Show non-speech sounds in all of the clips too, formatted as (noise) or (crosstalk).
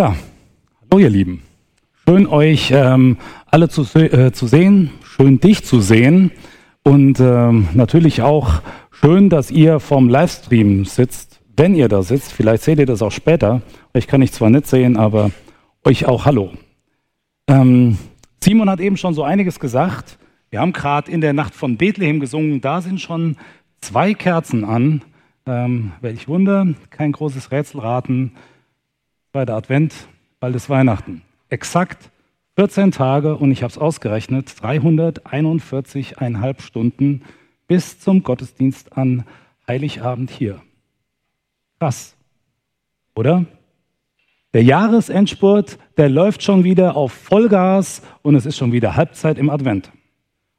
Ja, hallo ihr Lieben. Schön euch ähm, alle zu, äh, zu sehen, schön dich zu sehen und ähm, natürlich auch schön, dass ihr vorm Livestream sitzt. Wenn ihr da sitzt, vielleicht seht ihr das auch später. Ich kann ich zwar nicht sehen, aber euch auch hallo. Ähm, Simon hat eben schon so einiges gesagt. Wir haben gerade in der Nacht von Bethlehem gesungen. Da sind schon zwei Kerzen an. Ähm, welch Wunder, kein großes Rätselraten zweiter Advent, bald ist Weihnachten. Exakt 14 Tage und ich habe es ausgerechnet, 341,5 Stunden bis zum Gottesdienst an Heiligabend hier. Krass, oder? Der Jahresendspurt, der läuft schon wieder auf Vollgas und es ist schon wieder Halbzeit im Advent.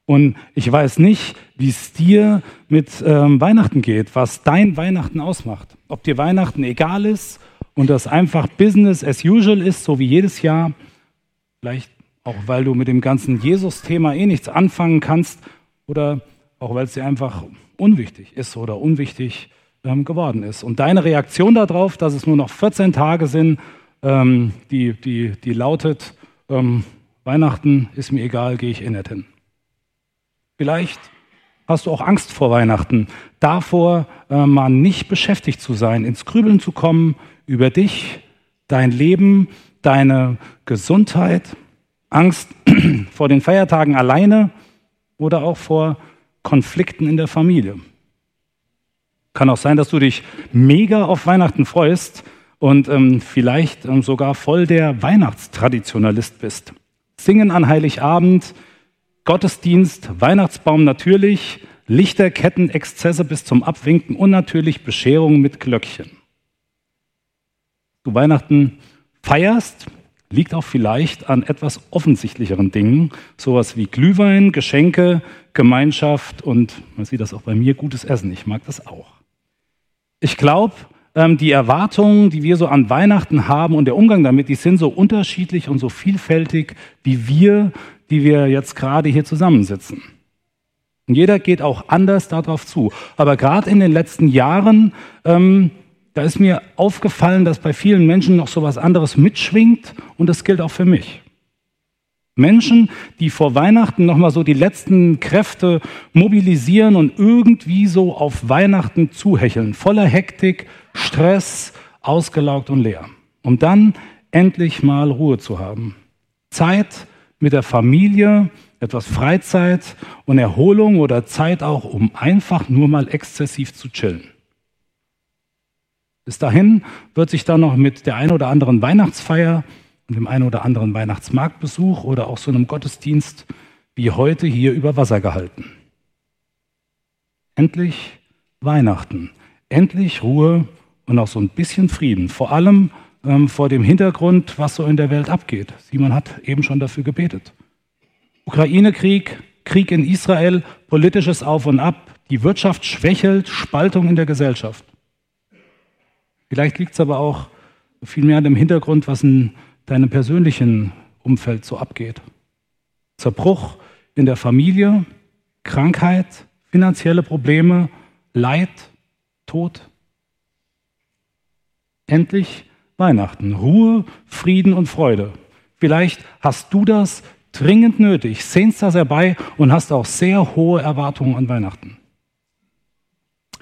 Und ich weiß nicht, wie es dir mit ähm, Weihnachten geht, was dein Weihnachten ausmacht. Ob dir Weihnachten egal ist und das einfach Business as usual ist, so wie jedes Jahr, vielleicht auch weil du mit dem ganzen Jesus-Thema eh nichts anfangen kannst oder auch weil es dir einfach unwichtig ist oder unwichtig ähm, geworden ist. Und deine Reaktion darauf, dass es nur noch 14 Tage sind, ähm, die, die, die lautet, ähm, Weihnachten ist mir egal, gehe ich eh nicht hin. Vielleicht hast du auch Angst vor Weihnachten, davor äh, mal nicht beschäftigt zu sein, ins Grübeln zu kommen, über dich, dein Leben, deine Gesundheit, Angst (clears throat) vor den Feiertagen alleine oder auch vor Konflikten in der Familie. Kann auch sein, dass du dich mega auf Weihnachten freust und ähm, vielleicht ähm, sogar voll der Weihnachtstraditionalist bist. Singen an Heiligabend, Gottesdienst, Weihnachtsbaum natürlich, Lichterketten, Exzesse bis zum Abwinken und natürlich Bescherung mit Glöckchen du Weihnachten feierst, liegt auch vielleicht an etwas offensichtlicheren Dingen, sowas wie Glühwein, Geschenke, Gemeinschaft und man sieht das auch bei mir, gutes Essen. Ich mag das auch. Ich glaube, ähm, die Erwartungen, die wir so an Weihnachten haben und der Umgang damit, die sind so unterschiedlich und so vielfältig wie wir, die wir jetzt gerade hier zusammensitzen. Und jeder geht auch anders darauf zu. Aber gerade in den letzten Jahren ähm, da ist mir aufgefallen, dass bei vielen Menschen noch so was anderes mitschwingt und das gilt auch für mich. Menschen, die vor Weihnachten nochmal so die letzten Kräfte mobilisieren und irgendwie so auf Weihnachten zuhecheln, voller Hektik, Stress, ausgelaugt und leer, um dann endlich mal Ruhe zu haben. Zeit mit der Familie, etwas Freizeit und Erholung oder Zeit auch, um einfach nur mal exzessiv zu chillen. Bis dahin wird sich dann noch mit der einen oder anderen Weihnachtsfeier und dem einen oder anderen Weihnachtsmarktbesuch oder auch so einem Gottesdienst wie heute hier über Wasser gehalten. Endlich Weihnachten, endlich Ruhe und auch so ein bisschen Frieden, vor allem ähm, vor dem Hintergrund, was so in der Welt abgeht. Simon hat eben schon dafür gebetet. Ukraine-Krieg, Krieg in Israel, politisches Auf und Ab, die Wirtschaft schwächelt, Spaltung in der Gesellschaft. Vielleicht liegt es aber auch viel mehr an dem Hintergrund, was in deinem persönlichen Umfeld so abgeht. Zerbruch in der Familie, Krankheit, finanzielle Probleme, Leid, Tod. Endlich Weihnachten, Ruhe, Frieden und Freude. Vielleicht hast du das dringend nötig, sehnst das herbei und hast auch sehr hohe Erwartungen an Weihnachten.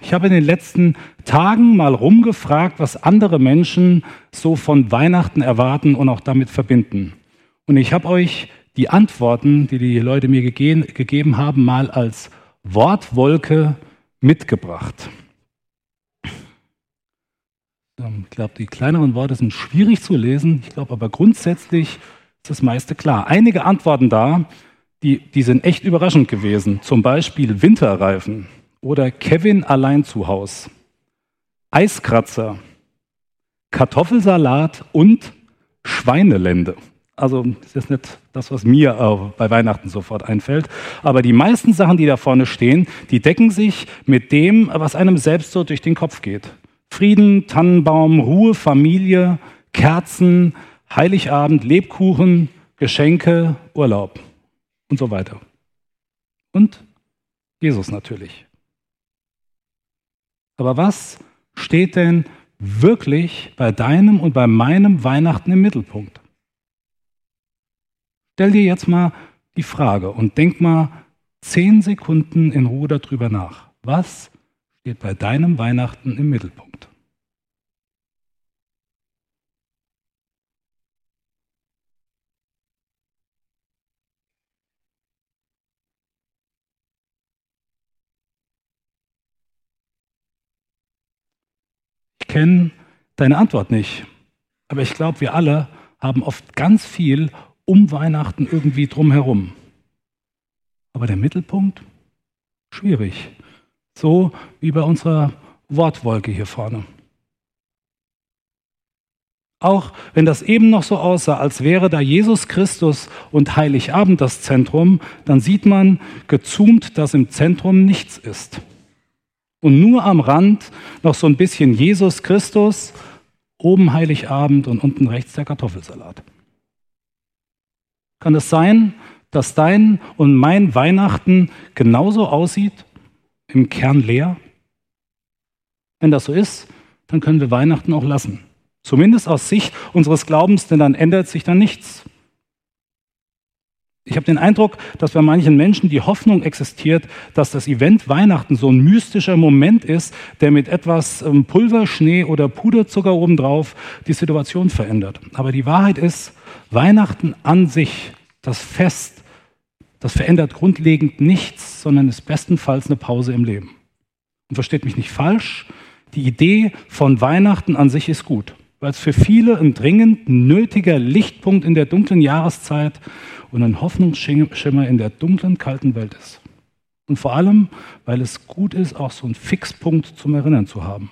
Ich habe in den letzten Tagen mal rumgefragt, was andere Menschen so von Weihnachten erwarten und auch damit verbinden. Und ich habe euch die Antworten, die die Leute mir gegeben haben, mal als Wortwolke mitgebracht. Ich glaube, die kleineren Worte sind schwierig zu lesen. Ich glaube aber grundsätzlich ist das meiste klar. Einige Antworten da, die, die sind echt überraschend gewesen. Zum Beispiel Winterreifen oder Kevin allein zu Haus, Eiskratzer, Kartoffelsalat und Schweinelände. Also das ist nicht das, was mir äh, bei Weihnachten sofort einfällt. Aber die meisten Sachen, die da vorne stehen, die decken sich mit dem, was einem selbst so durch den Kopf geht. Frieden, Tannenbaum, Ruhe, Familie, Kerzen, Heiligabend, Lebkuchen, Geschenke, Urlaub und so weiter. Und Jesus natürlich. Aber was steht denn wirklich bei deinem und bei meinem Weihnachten im Mittelpunkt? Stell dir jetzt mal die Frage und denk mal zehn Sekunden in Ruhe darüber nach. Was steht bei deinem Weihnachten im Mittelpunkt? Kenne deine Antwort nicht, aber ich glaube, wir alle haben oft ganz viel um Weihnachten irgendwie drumherum. Aber der Mittelpunkt? Schwierig. So wie bei unserer Wortwolke hier vorne. Auch wenn das eben noch so aussah, als wäre da Jesus Christus und Heiligabend das Zentrum, dann sieht man gezoomt, dass im Zentrum nichts ist. Und nur am Rand noch so ein bisschen Jesus Christus, oben Heiligabend und unten rechts der Kartoffelsalat. Kann es sein, dass dein und mein Weihnachten genauso aussieht, im Kern leer? Wenn das so ist, dann können wir Weihnachten auch lassen. Zumindest aus Sicht unseres Glaubens, denn dann ändert sich dann nichts. Ich habe den Eindruck, dass bei manchen Menschen die Hoffnung existiert, dass das Event Weihnachten so ein mystischer Moment ist, der mit etwas ähm, Pulver, Schnee oder Puderzucker obendrauf die Situation verändert. Aber die Wahrheit ist, Weihnachten an sich, das Fest, das verändert grundlegend nichts, sondern ist bestenfalls eine Pause im Leben. Und versteht mich nicht falsch, die Idee von Weihnachten an sich ist gut, weil es für viele ein dringend nötiger Lichtpunkt in der dunklen Jahreszeit und ein Hoffnungsschimmer in der dunklen, kalten Welt ist. Und vor allem, weil es gut ist, auch so einen Fixpunkt zum Erinnern zu haben.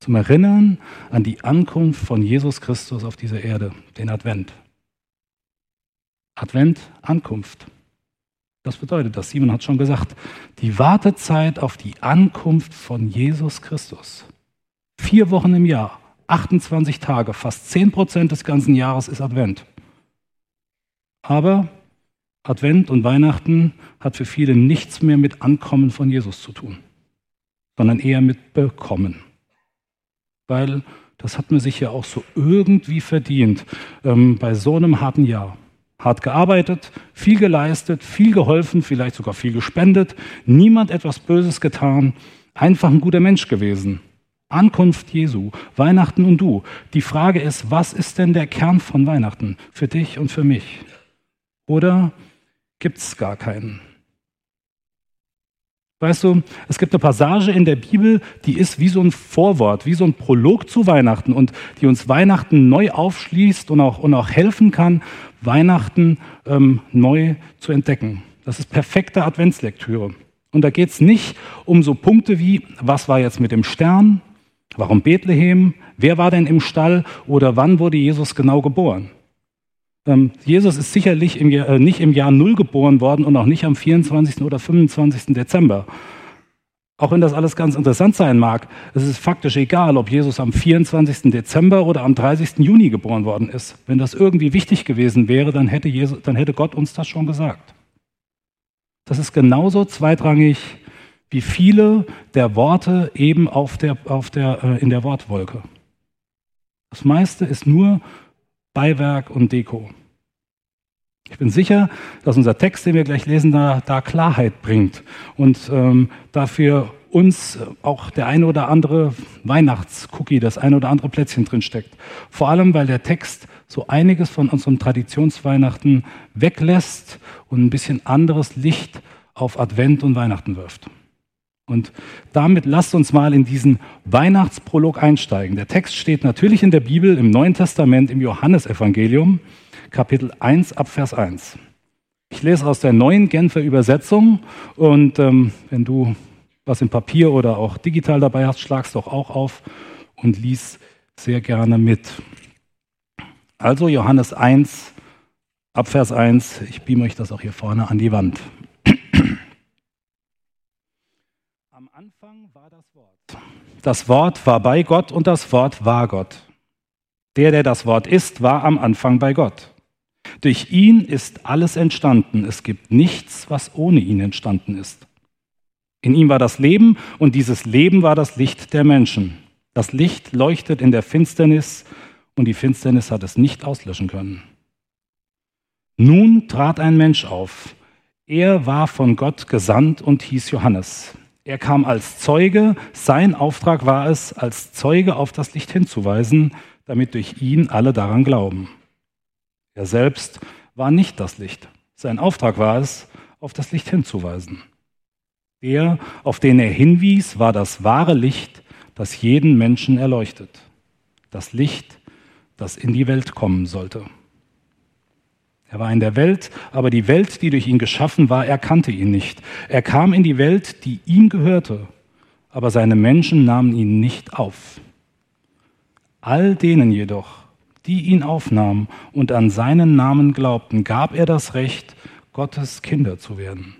Zum Erinnern an die Ankunft von Jesus Christus auf dieser Erde, den Advent. Advent, Ankunft. Das bedeutet das. Simon hat schon gesagt, die Wartezeit auf die Ankunft von Jesus Christus. Vier Wochen im Jahr, 28 Tage, fast 10 Prozent des ganzen Jahres ist Advent. Aber Advent und Weihnachten hat für viele nichts mehr mit Ankommen von Jesus zu tun, sondern eher mit Bekommen. Weil das hat man sich ja auch so irgendwie verdient ähm, bei so einem harten Jahr hart gearbeitet, viel geleistet, viel geholfen, vielleicht sogar viel gespendet, niemand etwas Böses getan, einfach ein guter Mensch gewesen. Ankunft Jesu, Weihnachten und du. Die Frage ist, was ist denn der Kern von Weihnachten für dich und für mich? Oder gibt es gar keinen? Weißt du, es gibt eine Passage in der Bibel, die ist wie so ein Vorwort, wie so ein Prolog zu Weihnachten und die uns Weihnachten neu aufschließt und auch, und auch helfen kann, Weihnachten ähm, neu zu entdecken. Das ist perfekte Adventslektüre. Und da geht es nicht um so Punkte wie, was war jetzt mit dem Stern, warum Bethlehem, wer war denn im Stall oder wann wurde Jesus genau geboren. Ähm, Jesus ist sicherlich im Jahr, äh, nicht im Jahr Null geboren worden und auch nicht am 24. oder 25. Dezember. Auch wenn das alles ganz interessant sein mag, es ist faktisch egal, ob Jesus am 24. Dezember oder am 30. Juni geboren worden ist. Wenn das irgendwie wichtig gewesen wäre, dann hätte, Jesus, dann hätte Gott uns das schon gesagt. Das ist genauso zweitrangig wie viele der Worte eben auf der, auf der, äh, in der Wortwolke. Das meiste ist nur Beiwerk und Deko. Ich bin sicher, dass unser Text, den wir gleich lesen, da, da Klarheit bringt und ähm, dafür uns auch der eine oder andere Weihnachtscookie, das eine oder andere Plätzchen drinsteckt. Vor allem, weil der Text so einiges von unserem Traditionsweihnachten weglässt und ein bisschen anderes Licht auf Advent und Weihnachten wirft. Und damit lasst uns mal in diesen Weihnachtsprolog einsteigen. Der Text steht natürlich in der Bibel, im Neuen Testament, im Johannesevangelium. Kapitel 1 ab Vers 1. Ich lese aus der neuen Genfer Übersetzung und ähm, wenn du was im Papier oder auch digital dabei hast, schlag's doch auch auf und lies sehr gerne mit. Also Johannes 1 ab Vers 1, ich beame euch das auch hier vorne an die Wand. Am Anfang war das Wort. Das Wort war bei Gott und das Wort war Gott. Der, der das Wort ist, war am Anfang bei Gott. Durch ihn ist alles entstanden. Es gibt nichts, was ohne ihn entstanden ist. In ihm war das Leben und dieses Leben war das Licht der Menschen. Das Licht leuchtet in der Finsternis und die Finsternis hat es nicht auslöschen können. Nun trat ein Mensch auf. Er war von Gott gesandt und hieß Johannes. Er kam als Zeuge. Sein Auftrag war es, als Zeuge auf das Licht hinzuweisen, damit durch ihn alle daran glauben. Er selbst war nicht das Licht. Sein Auftrag war es, auf das Licht hinzuweisen. Der, auf den er hinwies, war das wahre Licht, das jeden Menschen erleuchtet. Das Licht, das in die Welt kommen sollte. Er war in der Welt, aber die Welt, die durch ihn geschaffen war, erkannte ihn nicht. Er kam in die Welt, die ihm gehörte, aber seine Menschen nahmen ihn nicht auf. All denen jedoch, die ihn aufnahmen und an seinen Namen glaubten, gab er das Recht, Gottes Kinder zu werden.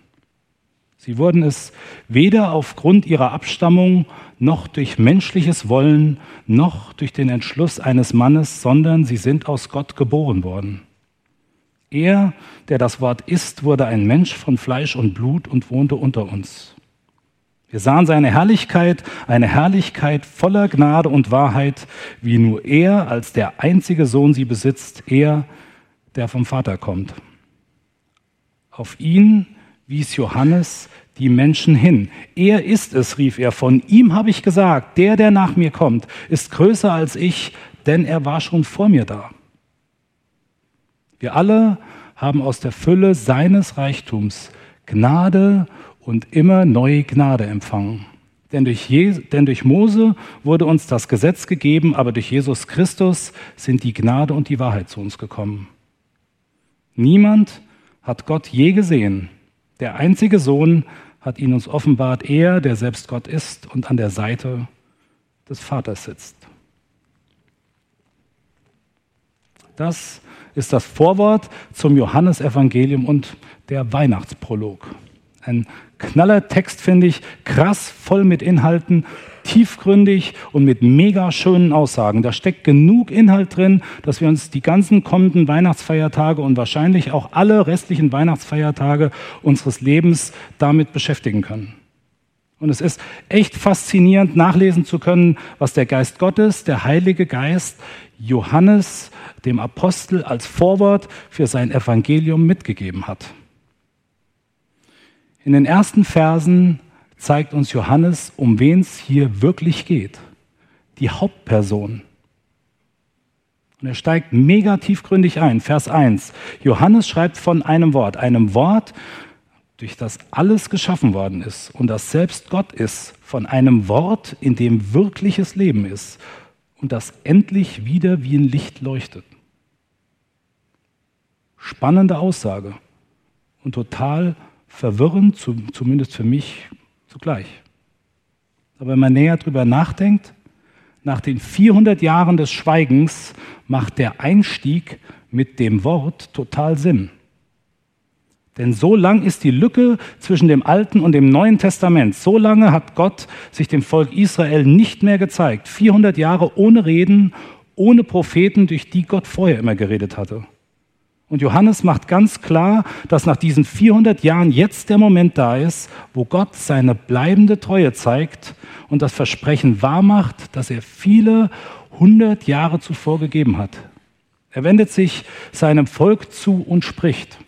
Sie wurden es weder aufgrund ihrer Abstammung noch durch menschliches Wollen noch durch den Entschluss eines Mannes, sondern sie sind aus Gott geboren worden. Er, der das Wort ist, wurde ein Mensch von Fleisch und Blut und wohnte unter uns. Wir sahen seine Herrlichkeit, eine Herrlichkeit voller Gnade und Wahrheit, wie nur er als der einzige Sohn sie besitzt, er, der vom Vater kommt. Auf ihn wies Johannes die Menschen hin. Er ist es, rief er, von ihm habe ich gesagt, der, der nach mir kommt, ist größer als ich, denn er war schon vor mir da. Wir alle haben aus der Fülle seines Reichtums Gnade und immer neue Gnade empfangen. Denn durch, denn durch Mose wurde uns das Gesetz gegeben, aber durch Jesus Christus sind die Gnade und die Wahrheit zu uns gekommen. Niemand hat Gott je gesehen. Der einzige Sohn hat ihn uns offenbart, er, der selbst Gott ist und an der Seite des Vaters sitzt. Das ist das Vorwort zum Johannesevangelium und der Weihnachtsprolog. Ein knaller Text, finde ich, krass, voll mit Inhalten, tiefgründig und mit mega schönen Aussagen. Da steckt genug Inhalt drin, dass wir uns die ganzen kommenden Weihnachtsfeiertage und wahrscheinlich auch alle restlichen Weihnachtsfeiertage unseres Lebens damit beschäftigen können. Und es ist echt faszinierend, nachlesen zu können, was der Geist Gottes, der Heilige Geist, Johannes, dem Apostel als Vorwort für sein Evangelium mitgegeben hat. In den ersten Versen zeigt uns Johannes, um wen es hier wirklich geht. Die Hauptperson. Und er steigt mega tiefgründig ein. Vers 1. Johannes schreibt von einem Wort, einem Wort, durch das alles geschaffen worden ist und das selbst Gott ist, von einem Wort, in dem wirkliches Leben ist und das endlich wieder wie ein Licht leuchtet. Spannende Aussage und total verwirrend, zumindest für mich zugleich. Aber wenn man näher drüber nachdenkt, nach den 400 Jahren des Schweigens macht der Einstieg mit dem Wort total Sinn. Denn so lang ist die Lücke zwischen dem Alten und dem Neuen Testament. So lange hat Gott sich dem Volk Israel nicht mehr gezeigt. 400 Jahre ohne Reden, ohne Propheten, durch die Gott vorher immer geredet hatte. Und Johannes macht ganz klar, dass nach diesen 400 Jahren jetzt der Moment da ist, wo Gott seine bleibende Treue zeigt und das Versprechen wahrmacht, das er viele hundert Jahre zuvor gegeben hat. Er wendet sich seinem Volk zu und spricht.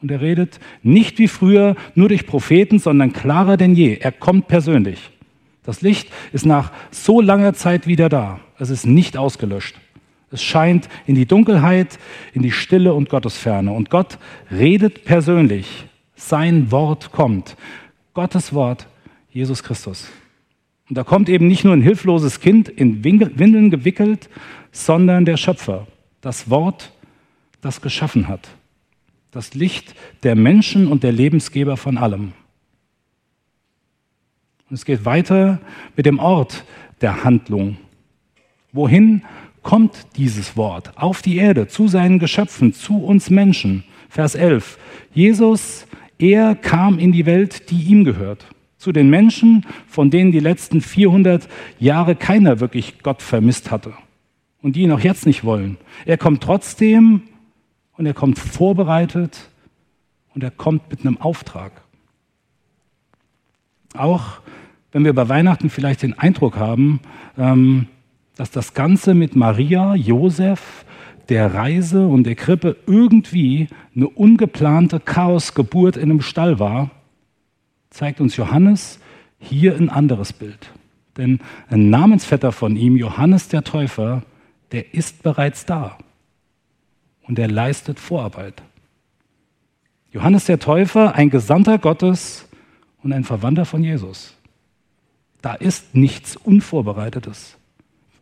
Und er redet nicht wie früher nur durch Propheten, sondern klarer denn je. Er kommt persönlich. Das Licht ist nach so langer Zeit wieder da. Es ist nicht ausgelöscht. Es scheint in die Dunkelheit, in die Stille und Gottesferne. Und Gott redet persönlich. Sein Wort kommt. Gottes Wort, Jesus Christus. Und da kommt eben nicht nur ein hilfloses Kind in Windeln gewickelt, sondern der Schöpfer. Das Wort, das geschaffen hat. Das Licht der Menschen und der Lebensgeber von allem. Und es geht weiter mit dem Ort der Handlung. Wohin kommt dieses Wort auf die Erde, zu seinen Geschöpfen, zu uns Menschen. Vers 11. Jesus, er kam in die Welt, die ihm gehört. Zu den Menschen, von denen die letzten 400 Jahre keiner wirklich Gott vermisst hatte. Und die ihn auch jetzt nicht wollen. Er kommt trotzdem und er kommt vorbereitet und er kommt mit einem Auftrag. Auch wenn wir bei Weihnachten vielleicht den Eindruck haben, ähm, dass das Ganze mit Maria, Josef, der Reise und der Krippe irgendwie eine ungeplante Chaosgeburt in einem Stall war, zeigt uns Johannes hier ein anderes Bild. Denn ein Namensvetter von ihm, Johannes der Täufer, der ist bereits da und er leistet Vorarbeit. Johannes der Täufer, ein Gesandter Gottes und ein Verwandter von Jesus. Da ist nichts Unvorbereitetes.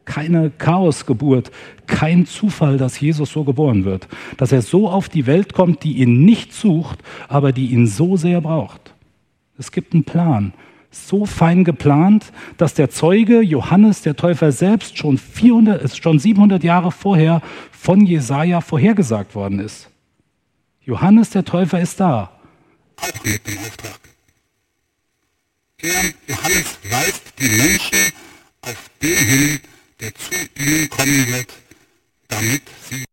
Keine Chaosgeburt, kein Zufall, dass Jesus so geboren wird, dass er so auf die Welt kommt, die ihn nicht sucht, aber die ihn so sehr braucht. Es gibt einen Plan, so fein geplant, dass der Zeuge Johannes der Täufer selbst schon, 400, schon 700 Jahre vorher von Jesaja vorhergesagt worden ist. Johannes der Täufer ist da, auch mit dem Auftrag. Er, Johannes, weist die Menschen auf den hin, der zu ihnen kommen wird, damit sie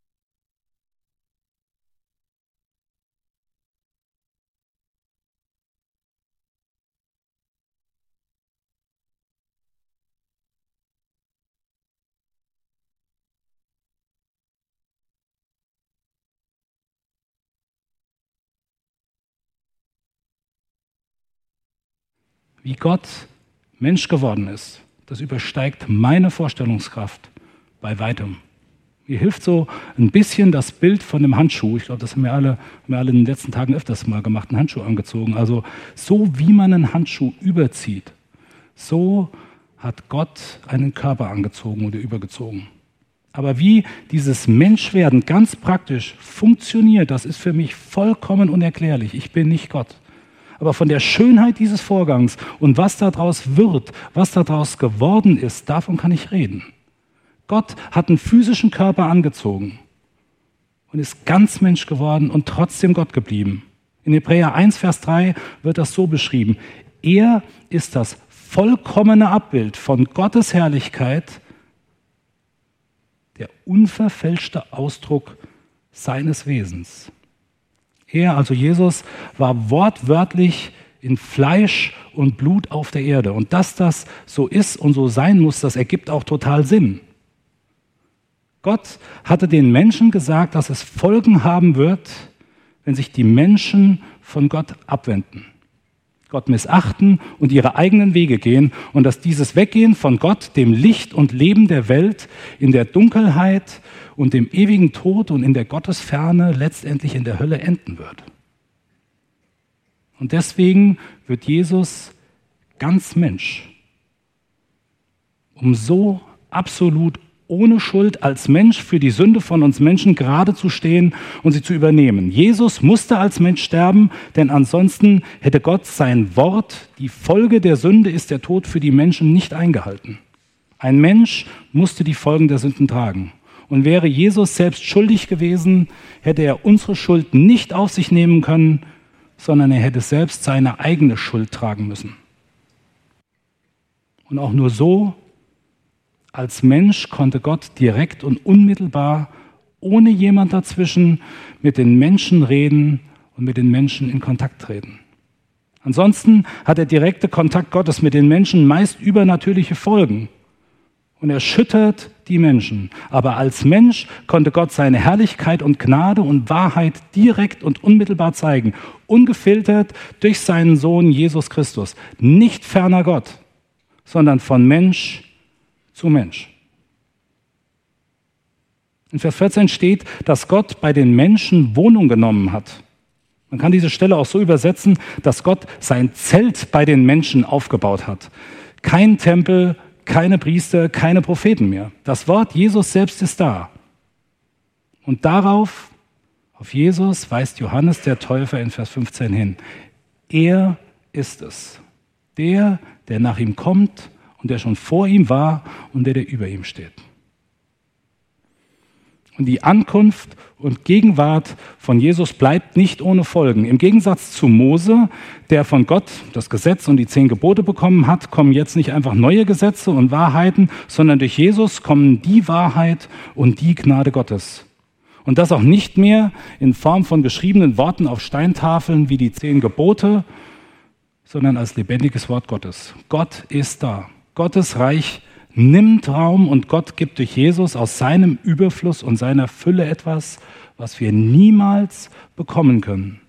wie Gott Mensch geworden ist, das übersteigt meine Vorstellungskraft bei weitem. Mir hilft so ein bisschen das Bild von dem Handschuh. Ich glaube, das haben wir, alle, haben wir alle in den letzten Tagen öfters mal gemacht, einen Handschuh angezogen. Also so wie man einen Handschuh überzieht, so hat Gott einen Körper angezogen oder übergezogen. Aber wie dieses Menschwerden ganz praktisch funktioniert, das ist für mich vollkommen unerklärlich. Ich bin nicht Gott. Aber von der Schönheit dieses Vorgangs und was daraus wird, was daraus geworden ist, davon kann ich reden. Gott hat einen physischen Körper angezogen und ist ganz Mensch geworden und trotzdem Gott geblieben. In Hebräer 1, Vers 3 wird das so beschrieben. Er ist das vollkommene Abbild von Gottes Herrlichkeit, der unverfälschte Ausdruck seines Wesens. Er, also Jesus, war wortwörtlich in Fleisch und Blut auf der Erde. Und dass das so ist und so sein muss, das ergibt auch total Sinn. Gott hatte den Menschen gesagt, dass es Folgen haben wird, wenn sich die Menschen von Gott abwenden. Gott missachten und ihre eigenen Wege gehen und dass dieses Weggehen von Gott, dem Licht und Leben der Welt, in der Dunkelheit und dem ewigen Tod und in der Gottesferne letztendlich in der Hölle enden wird. Und deswegen wird Jesus ganz Mensch, um so absolut ohne Schuld als Mensch für die Sünde von uns Menschen gerade zu stehen und sie zu übernehmen. Jesus musste als Mensch sterben, denn ansonsten hätte Gott sein Wort, die Folge der Sünde ist der Tod für die Menschen, nicht eingehalten. Ein Mensch musste die Folgen der Sünden tragen. Und wäre Jesus selbst schuldig gewesen, hätte er unsere Schuld nicht auf sich nehmen können, sondern er hätte selbst seine eigene Schuld tragen müssen. Und auch nur so, als Mensch, konnte Gott direkt und unmittelbar, ohne jemand dazwischen, mit den Menschen reden und mit den Menschen in Kontakt treten. Ansonsten hat der direkte Kontakt Gottes mit den Menschen meist übernatürliche Folgen und erschüttert die Menschen. Aber als Mensch konnte Gott seine Herrlichkeit und Gnade und Wahrheit direkt und unmittelbar zeigen, ungefiltert durch seinen Sohn Jesus Christus. Nicht ferner Gott, sondern von Mensch zu Mensch. In Vers 14 steht, dass Gott bei den Menschen Wohnung genommen hat. Man kann diese Stelle auch so übersetzen, dass Gott sein Zelt bei den Menschen aufgebaut hat. Kein Tempel, keine Priester, keine Propheten mehr. Das Wort Jesus selbst ist da. Und darauf, auf Jesus, weist Johannes der Täufer in Vers 15 hin. Er ist es. Der, der nach ihm kommt und der schon vor ihm war und der, der über ihm steht. Und die Ankunft und Gegenwart von Jesus bleibt nicht ohne Folgen. Im Gegensatz zu Mose, der von Gott das Gesetz und die zehn Gebote bekommen hat, kommen jetzt nicht einfach neue Gesetze und Wahrheiten, sondern durch Jesus kommen die Wahrheit und die Gnade Gottes. Und das auch nicht mehr in Form von geschriebenen Worten auf Steintafeln wie die zehn Gebote, sondern als lebendiges Wort Gottes. Gott ist da. Gottes Reich nimmt Raum und Gott gibt durch Jesus aus seinem Überfluss und seiner Fülle etwas, was wir niemals bekommen können,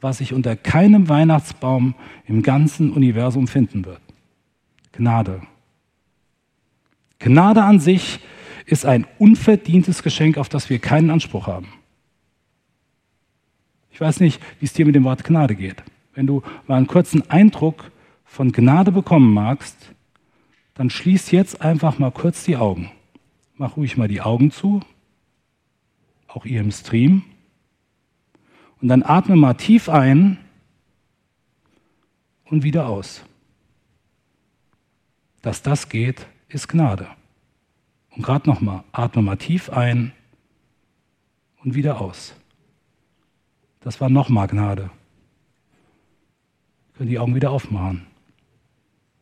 was sich unter keinem Weihnachtsbaum im ganzen Universum finden wird. Gnade. Gnade an sich ist ein unverdientes Geschenk, auf das wir keinen Anspruch haben. Ich weiß nicht, wie es dir mit dem Wort Gnade geht. Wenn du mal einen kurzen Eindruck von Gnade bekommen magst, dann schließ jetzt einfach mal kurz die Augen. Mach ruhig mal die Augen zu, auch ihr im Stream. Und dann atme mal tief ein und wieder aus. Dass das geht, ist Gnade. Und gerade nochmal, atme mal tief ein und wieder aus. Das war nochmal Gnade. Können die Augen wieder aufmachen.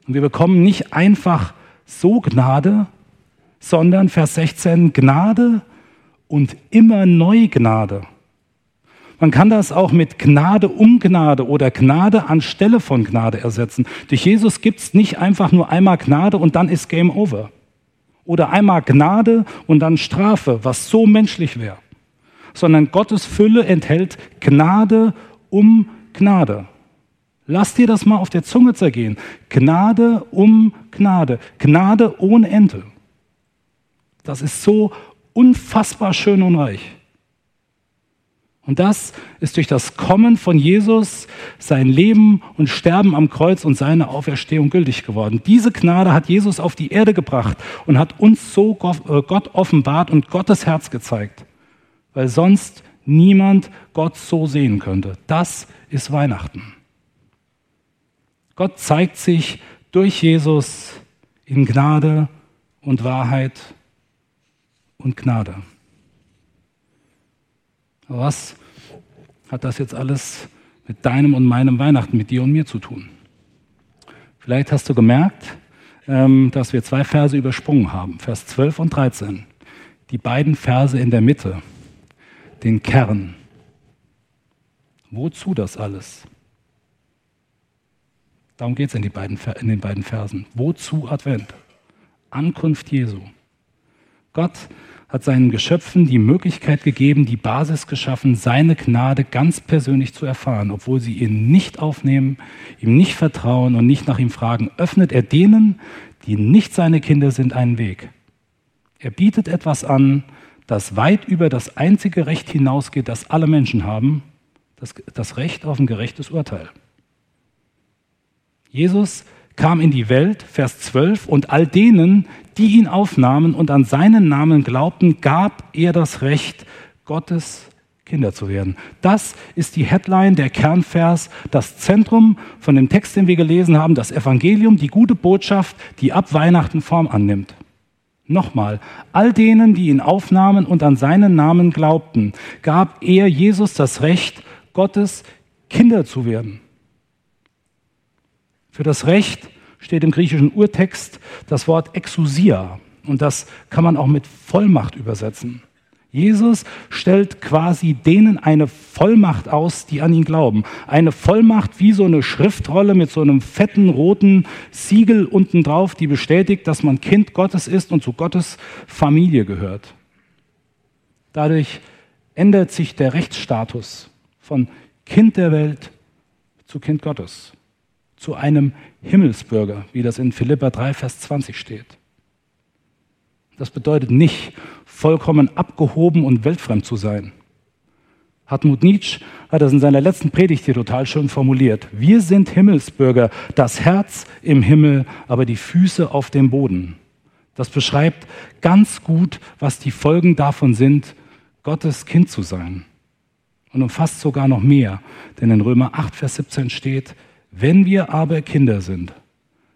Und wir bekommen nicht einfach so Gnade, sondern Vers 16 Gnade und immer neu Gnade. Man kann das auch mit Gnade um Gnade oder Gnade anstelle von Gnade ersetzen. Durch Jesus gibt es nicht einfach nur einmal Gnade und dann ist Game Over. Oder einmal Gnade und dann Strafe, was so menschlich wäre. Sondern Gottes Fülle enthält Gnade um Gnade. Lass dir das mal auf der Zunge zergehen. Gnade um Gnade. Gnade ohne Ende. Das ist so unfassbar schön und reich. Und das ist durch das Kommen von Jesus, sein Leben und Sterben am Kreuz und seine Auferstehung gültig geworden. Diese Gnade hat Jesus auf die Erde gebracht und hat uns so äh, Gott offenbart und Gottes Herz gezeigt, weil sonst niemand Gott so sehen könnte. Das ist Weihnachten. Gott zeigt sich durch Jesus in Gnade und Wahrheit und Gnade. Was hat das jetzt alles mit deinem und meinem Weihnachten, mit dir und mir zu tun? Vielleicht hast du gemerkt, ähm, dass wir zwei Verse übersprungen haben, Vers 12 und 13. Die beiden Verse in der Mitte, den Kern. Wozu das alles? Darum geht es in, in den beiden Versen. Wozu Advent? Ankunft Jesu. Gott hat seinen Geschöpfen die Möglichkeit gegeben, die Basis geschaffen, seine Gnade ganz persönlich zu erfahren, obwohl sie ihn nicht aufnehmen, ihm nicht vertrauen und nicht nach ihm fragen. Öffnet er denen, die nicht seine Kinder sind, einen Weg. Er bietet etwas an, das weit über das einzige Recht hinausgeht, das alle Menschen haben, das, das Recht auf ein gerechtes Urteil. Jesus kam in die Welt, Vers 12, und all denen, die ihn aufnahmen und an seinen Namen glaubten, gab er das Recht, Gottes Kinder zu werden. Das ist die Headline, der Kernvers, das Zentrum von dem Text, den wir gelesen haben, das Evangelium, die gute Botschaft, die ab Weihnachten Form annimmt. Nochmal, all denen, die ihn aufnahmen und an seinen Namen glaubten, gab er Jesus das Recht, Gottes Kinder zu werden. Für das Recht steht im griechischen Urtext das Wort Exousia und das kann man auch mit Vollmacht übersetzen. Jesus stellt quasi denen eine Vollmacht aus, die an ihn glauben. Eine Vollmacht wie so eine Schriftrolle mit so einem fetten roten Siegel unten drauf, die bestätigt, dass man Kind Gottes ist und zu Gottes Familie gehört. Dadurch ändert sich der Rechtsstatus von Kind der Welt zu Kind Gottes zu einem Himmelsbürger, wie das in Philippa 3, Vers 20 steht. Das bedeutet nicht, vollkommen abgehoben und weltfremd zu sein. Hartmut Nietzsche hat das in seiner letzten Predigt hier total schön formuliert. Wir sind Himmelsbürger, das Herz im Himmel, aber die Füße auf dem Boden. Das beschreibt ganz gut, was die Folgen davon sind, Gottes Kind zu sein. Und umfasst sogar noch mehr, denn in Römer 8, Vers 17 steht, wenn wir aber Kinder sind,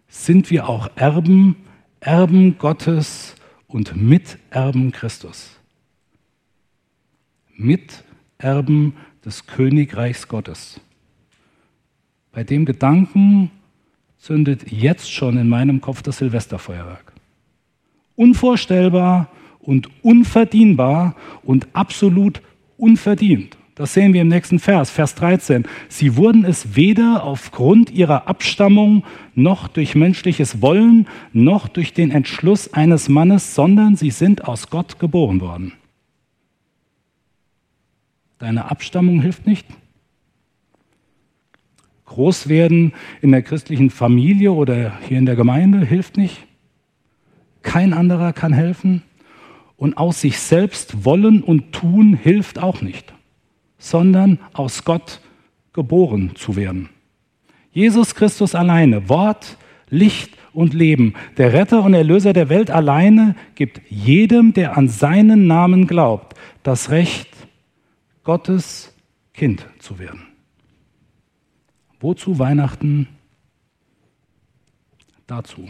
sind wir auch Erben, Erben Gottes und Miterben Christus. Miterben des Königreichs Gottes. Bei dem Gedanken zündet jetzt schon in meinem Kopf das Silvesterfeuerwerk. Unvorstellbar und unverdienbar und absolut unverdient. Das sehen wir im nächsten Vers, Vers 13. Sie wurden es weder aufgrund ihrer Abstammung noch durch menschliches Wollen noch durch den Entschluss eines Mannes, sondern sie sind aus Gott geboren worden. Deine Abstammung hilft nicht. Großwerden in der christlichen Familie oder hier in der Gemeinde hilft nicht. Kein anderer kann helfen. Und aus sich selbst wollen und tun hilft auch nicht sondern aus Gott geboren zu werden. Jesus Christus alleine, Wort, Licht und Leben, der Retter und Erlöser der Welt alleine, gibt jedem, der an seinen Namen glaubt, das Recht, Gottes Kind zu werden. Wozu Weihnachten? Dazu.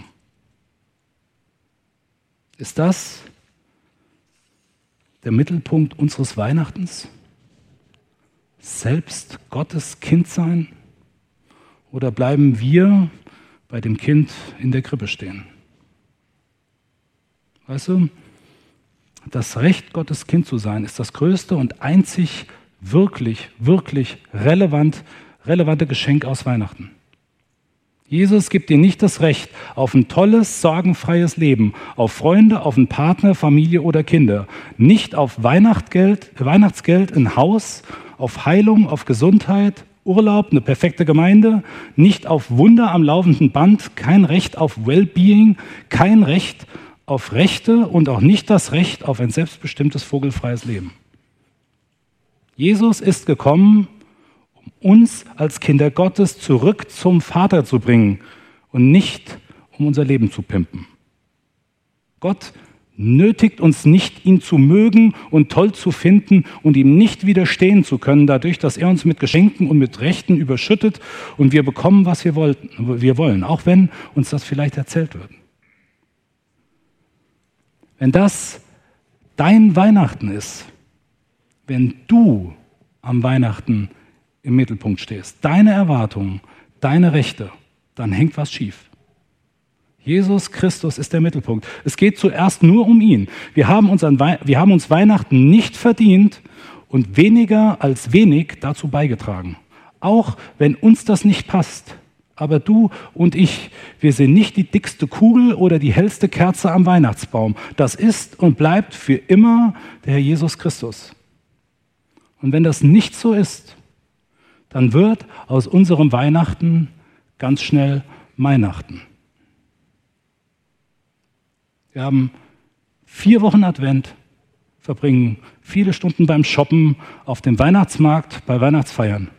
Ist das der Mittelpunkt unseres Weihnachtens? Selbst Gottes Kind sein? Oder bleiben wir bei dem Kind in der Krippe stehen? Weißt du, das Recht, Gottes Kind zu sein, ist das größte und einzig wirklich, wirklich relevant, relevante Geschenk aus Weihnachten. Jesus gibt dir nicht das Recht auf ein tolles, sorgenfreies Leben, auf Freunde, auf einen Partner, Familie oder Kinder, nicht auf Weihnachtsgeld, Weihnachtsgeld, ein Haus auf Heilung, auf Gesundheit, Urlaub, eine perfekte Gemeinde, nicht auf Wunder am laufenden Band, kein Recht auf Wellbeing, kein Recht auf Rechte und auch nicht das Recht auf ein selbstbestimmtes vogelfreies Leben. Jesus ist gekommen, um uns als Kinder Gottes zurück zum Vater zu bringen und nicht um unser Leben zu pimpen. Gott nötigt uns nicht, ihn zu mögen und toll zu finden und ihm nicht widerstehen zu können, dadurch, dass er uns mit Geschenken und mit Rechten überschüttet und wir bekommen, was wir, wollten, wir wollen, auch wenn uns das vielleicht erzählt wird. Wenn das dein Weihnachten ist, wenn du am Weihnachten im Mittelpunkt stehst, deine Erwartungen, deine Rechte, dann hängt was schief. Jesus Christus ist der Mittelpunkt. Es geht zuerst nur um ihn. Wir haben, uns, wir haben uns Weihnachten nicht verdient und weniger als wenig dazu beigetragen. Auch wenn uns das nicht passt. Aber du und ich, wir sind nicht die dickste Kugel oder die hellste Kerze am Weihnachtsbaum. Das ist und bleibt für immer der Herr Jesus Christus. Und wenn das nicht so ist, dann wird aus unserem Weihnachten ganz schnell Weihnachten. Wir haben vier Wochen Advent, verbringen viele Stunden beim Shoppen, auf dem Weihnachtsmarkt, bei Weihnachtsfeiern.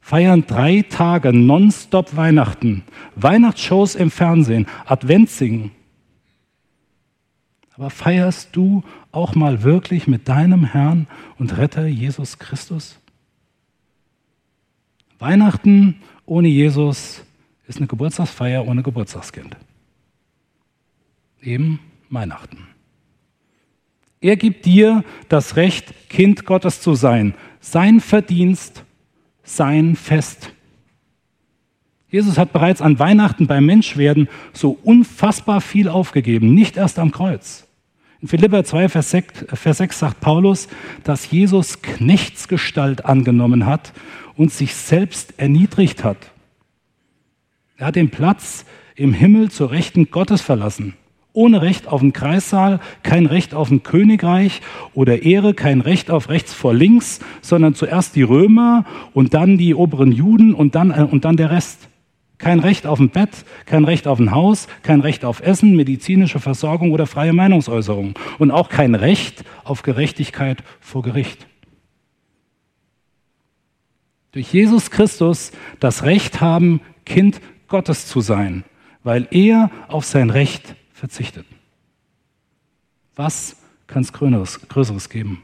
Feiern drei Tage nonstop Weihnachten, Weihnachtsshows im Fernsehen, Adventsingen. Aber feierst du auch mal wirklich mit deinem Herrn und Retter Jesus Christus? Weihnachten ohne Jesus ist eine Geburtstagsfeier ohne Geburtstagskind. Eben Weihnachten. Er gibt dir das Recht, Kind Gottes zu sein. Sein Verdienst, sein Fest. Jesus hat bereits an Weihnachten beim Menschwerden so unfassbar viel aufgegeben, nicht erst am Kreuz. In Philipper 2, Vers 6, Vers 6 sagt Paulus, dass Jesus Knechtsgestalt angenommen hat und sich selbst erniedrigt hat. Er hat den Platz im Himmel zur Rechten Gottes verlassen ohne Recht auf den Kreissaal, kein Recht auf ein Königreich oder Ehre, kein Recht auf rechts vor links, sondern zuerst die Römer und dann die oberen Juden und dann, äh, und dann der Rest. Kein Recht auf ein Bett, kein Recht auf ein Haus, kein Recht auf Essen, medizinische Versorgung oder freie Meinungsäußerung und auch kein Recht auf Gerechtigkeit vor Gericht. Durch Jesus Christus das Recht haben, Kind Gottes zu sein, weil er auf sein Recht verzichtet. Was kann es Größeres, Größeres geben?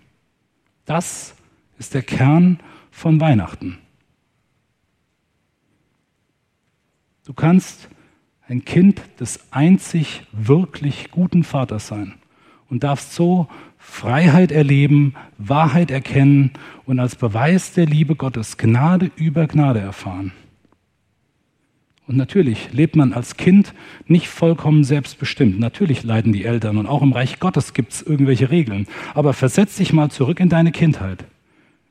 Das ist der Kern von Weihnachten. Du kannst ein Kind des einzig wirklich guten Vaters sein und darfst so Freiheit erleben, Wahrheit erkennen und als Beweis der Liebe Gottes Gnade über Gnade erfahren. Und natürlich lebt man als Kind nicht vollkommen selbstbestimmt. Natürlich leiden die Eltern und auch im Reich Gottes gibt es irgendwelche Regeln. Aber versetz dich mal zurück in deine Kindheit.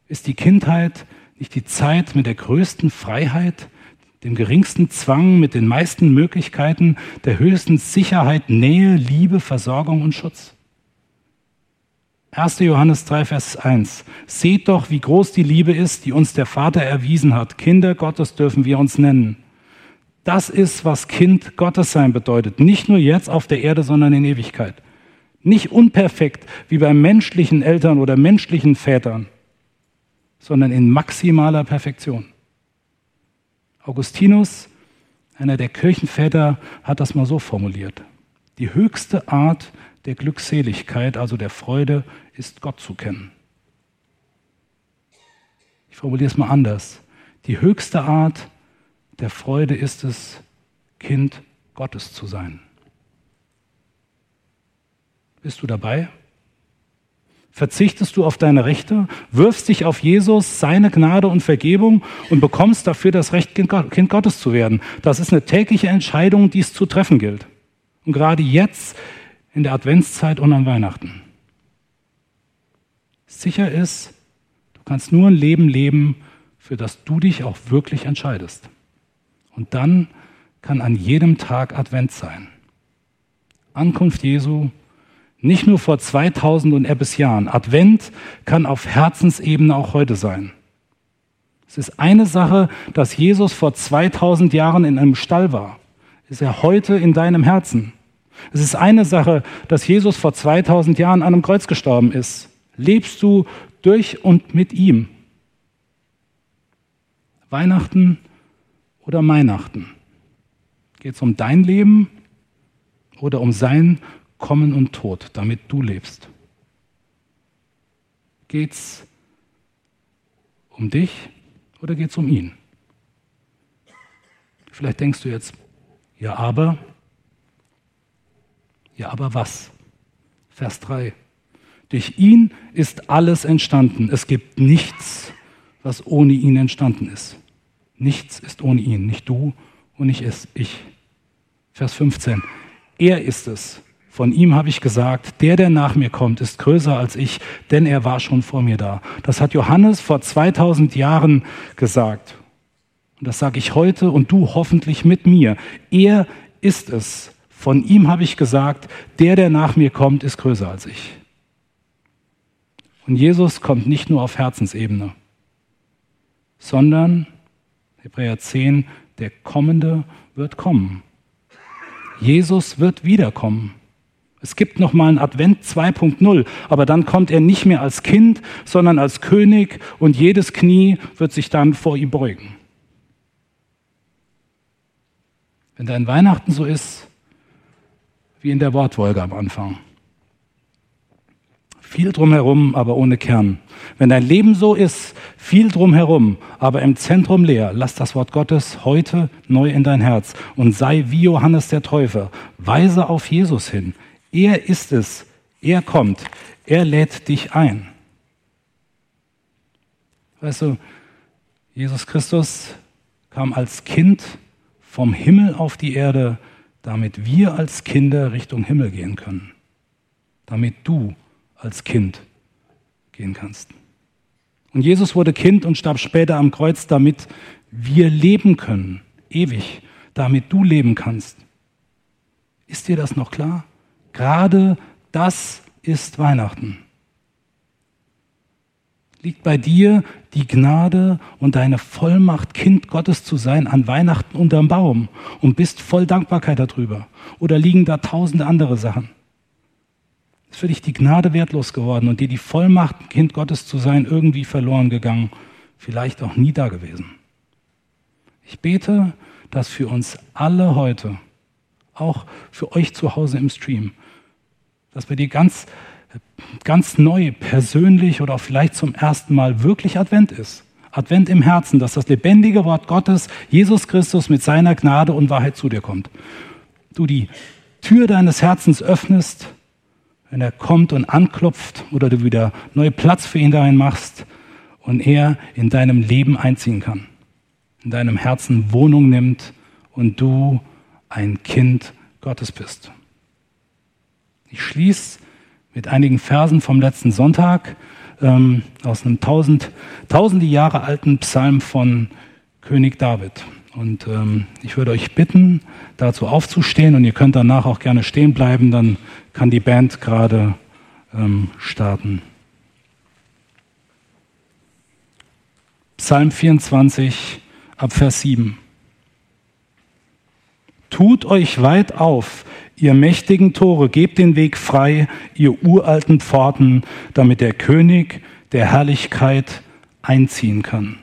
Ist die Kindheit nicht die Zeit mit der größten Freiheit, dem geringsten Zwang, mit den meisten Möglichkeiten, der höchsten Sicherheit, Nähe, Liebe, Versorgung und Schutz? 1. Johannes 3, Vers 1. Seht doch, wie groß die Liebe ist, die uns der Vater erwiesen hat. Kinder Gottes dürfen wir uns nennen. Das ist, was Kind Gottes sein bedeutet. Nicht nur jetzt auf der Erde, sondern in Ewigkeit. Nicht unperfekt wie bei menschlichen Eltern oder menschlichen Vätern, sondern in maximaler Perfektion. Augustinus, einer der Kirchenväter, hat das mal so formuliert. Die höchste Art der Glückseligkeit, also der Freude, ist Gott zu kennen. Ich formuliere es mal anders. Die höchste Art der Freude ist es, Kind Gottes zu sein. Bist du dabei? Verzichtest du auf deine Rechte, wirfst dich auf Jesus, seine Gnade und Vergebung und bekommst dafür das Recht, Kind Gottes zu werden. Das ist eine tägliche Entscheidung, die es zu treffen gilt. Und gerade jetzt in der Adventszeit und an Weihnachten. Sicher ist, du kannst nur ein Leben leben, für das du dich auch wirklich entscheidest. Und dann kann an jedem Tag Advent sein. Ankunft Jesu nicht nur vor 2000 und etwas Jahren. Advent kann auf Herzensebene auch heute sein. Es ist eine Sache, dass Jesus vor 2000 Jahren in einem Stall war. Ist er heute in deinem Herzen? Es ist eine Sache, dass Jesus vor 2000 Jahren an einem Kreuz gestorben ist. Lebst du durch und mit ihm? Weihnachten oder Weihnachten? Geht es um dein Leben oder um sein Kommen und Tod, damit du lebst? Geht es um dich oder geht es um ihn? Vielleicht denkst du jetzt, ja, aber, ja, aber was? Vers 3. Durch ihn ist alles entstanden. Es gibt nichts, was ohne ihn entstanden ist. Nichts ist ohne ihn, nicht du und nicht ich. Vers 15. Er ist es, von ihm habe ich gesagt, der, der nach mir kommt, ist größer als ich, denn er war schon vor mir da. Das hat Johannes vor 2000 Jahren gesagt. Und das sage ich heute und du hoffentlich mit mir. Er ist es. Von ihm habe ich gesagt, der, der nach mir kommt, ist größer als ich. Und Jesus kommt nicht nur auf Herzensebene, sondern, Hebräer 10, der Kommende wird kommen. Jesus wird wiederkommen. Es gibt noch mal einen Advent 2.0, aber dann kommt er nicht mehr als Kind, sondern als König und jedes Knie wird sich dann vor ihm beugen. Wenn dein Weihnachten so ist wie in der Wortwolke am Anfang. Viel drumherum, aber ohne Kern. Wenn dein Leben so ist, viel drumherum, aber im Zentrum leer, lass das Wort Gottes heute neu in dein Herz und sei wie Johannes der Täufer. Weise auf Jesus hin. Er ist es. Er kommt. Er lädt dich ein. Weißt du, Jesus Christus kam als Kind vom Himmel auf die Erde, damit wir als Kinder Richtung Himmel gehen können. Damit du als Kind gehen kannst. Und Jesus wurde Kind und starb später am Kreuz, damit wir leben können, ewig, damit du leben kannst. Ist dir das noch klar? Gerade das ist Weihnachten. Liegt bei dir die Gnade und deine Vollmacht, Kind Gottes zu sein, an Weihnachten unterm Baum und bist voll Dankbarkeit darüber? Oder liegen da tausende andere Sachen? Ist für dich die Gnade wertlos geworden und dir die Vollmacht, Kind Gottes zu sein, irgendwie verloren gegangen, vielleicht auch nie da gewesen? Ich bete, dass für uns alle heute, auch für euch zu Hause im Stream, dass wir die ganz, ganz neu, persönlich oder auch vielleicht zum ersten Mal wirklich Advent ist. Advent im Herzen, dass das lebendige Wort Gottes, Jesus Christus mit seiner Gnade und Wahrheit zu dir kommt. Du die Tür deines Herzens öffnest, wenn er kommt und anklopft oder du wieder neue Platz für ihn dahin machst und er in deinem Leben einziehen kann, in deinem Herzen Wohnung nimmt und du ein Kind Gottes bist. Ich schließe mit einigen Versen vom letzten Sonntag. ähm, aus einem tausend, tausende Jahre alten Psalm von König David. Und ähm, ich würde euch bitten, dazu aufzustehen und ihr könnt danach auch gerne stehen bleiben, dann kann die Band gerade ähm, starten. Psalm 24 ab Vers 7. Tut euch weit auf, ihr mächtigen Tore, gebt den Weg frei, ihr uralten Pforten, damit der König der Herrlichkeit einziehen kann.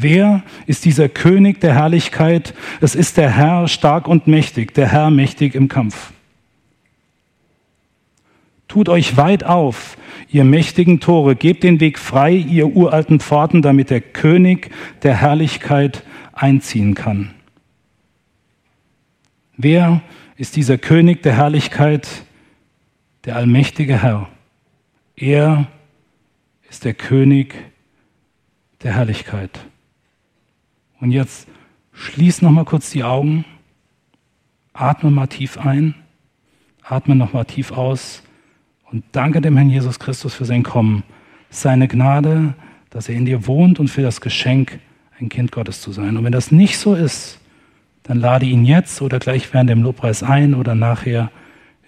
Wer ist dieser König der Herrlichkeit? Es ist der Herr stark und mächtig, der Herr mächtig im Kampf. Tut euch weit auf, ihr mächtigen Tore, gebt den Weg frei, ihr uralten Pforten, damit der König der Herrlichkeit einziehen kann. Wer ist dieser König der Herrlichkeit, der allmächtige Herr? Er ist der König der Herrlichkeit. Und jetzt schließ noch mal kurz die Augen, atme mal tief ein, atme noch mal tief aus und danke dem Herrn Jesus Christus für sein Kommen, seine Gnade, dass er in dir wohnt und für das Geschenk, ein Kind Gottes zu sein. Und wenn das nicht so ist, dann lade ihn jetzt oder gleich während dem Lobpreis ein oder nachher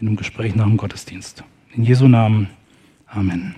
in einem Gespräch nach dem Gottesdienst. In Jesu Namen. Amen.